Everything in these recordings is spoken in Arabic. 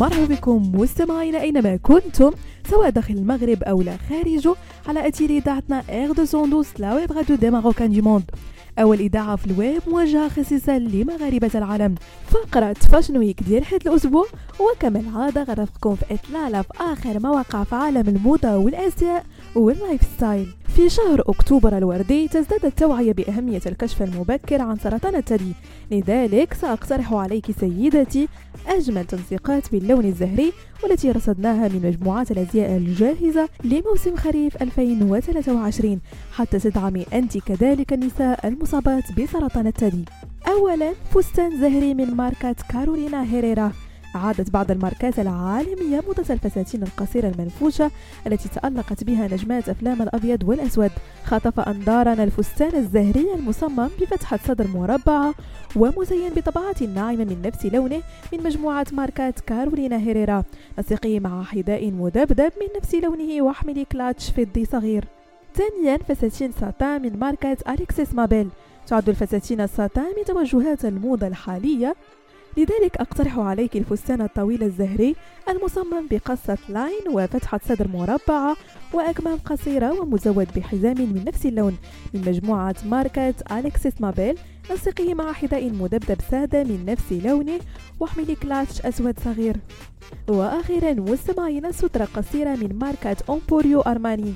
مرحبا بكم مستمعينا اينما كنتم سواء داخل المغرب أو لا خارجه على اثير إذاعتنا R deux cent douze la web radio des Marocains du monde. أول إذاعة في الويب موجهة خصيصا لمغاربة العالم. فقرة Fashion Week ديال هاد الأسبوع وكما العاده غنرافقكم في إطلالة في آخر ما وقع في عالم الموضة والأزياء وال lifestyle في شهر أكتوبر الوردي تزداد التوعية بأهمية الكشف المبكر عن سرطان الثدي لذلك سأقترح عليك سيدتي أجمل تنسيقات باللون الزهري والتي رصدناها من مجموعات الأزياء الجاهزة لموسم خريف 2023 حتى تدعمي أنت كذلك النساء المصابات بسرطان الثدي أولا فستان زهري من ماركة كارولينا هيريرا. عادت بعض الماركات العالمية موضة الفساتين القصيرة المنفوشة التي تألقت بها نجمات أفلام الأبيض والأسود. خطف أنظارنا الفستان الزهري المصمم بفتحة صدر مربعة ومزين بطبعات ناعمة من نفس لونه من مجموعة ماركات كارولينا هيريرا نسقي مع حذاء مدبدب من نفس لونه واحمل كلاتش فضي صغير. ثانيا فساتين ساتان من ماركة أليكسيس مابيل. تعد الفساتين الساتان من توجهات الموضة الحالية لذلك أقترح عليك الفستان الطويل الزهري المصمم بقصة A-line وفتحة صدر مربعة وأكمام قصيرة ومزود بحزام من نفس اللون من مجموعة ماركة أليكسيس مابيل نسقه مع حذاء مدبدب سادة من نفس لونه واحمل كلاتش أسود صغير. وأخيرا مستمعينا سترة قصيرة من ماركة أمبوريو أرماني.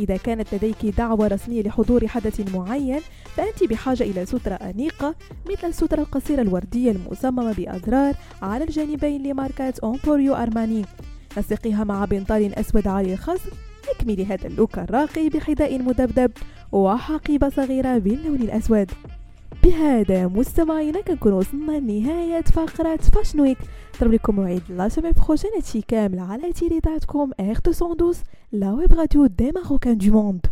إذا كانت لديك دعوة رسمية لحضور حدث معين فأنت بحاجة إلى سترة أنيقة مثل السترة القصيرة الوردية المصممة بأزرار على الجانبين لماركة أمبوريو أرماني. نسقيها مع بنطال أسود عالي الخصر اكملي هذا ال look الراقي بحذاء مدبدب وحقيبة صغيرة باللون الأسود. بهذا مستمعينا كنكون وصلنا لنهاية فقرة Fashion Week نضرب لكم موعد la semaine prochaine هادشي كامل على إذاعتكم R 212 la web radio des Marocains du monde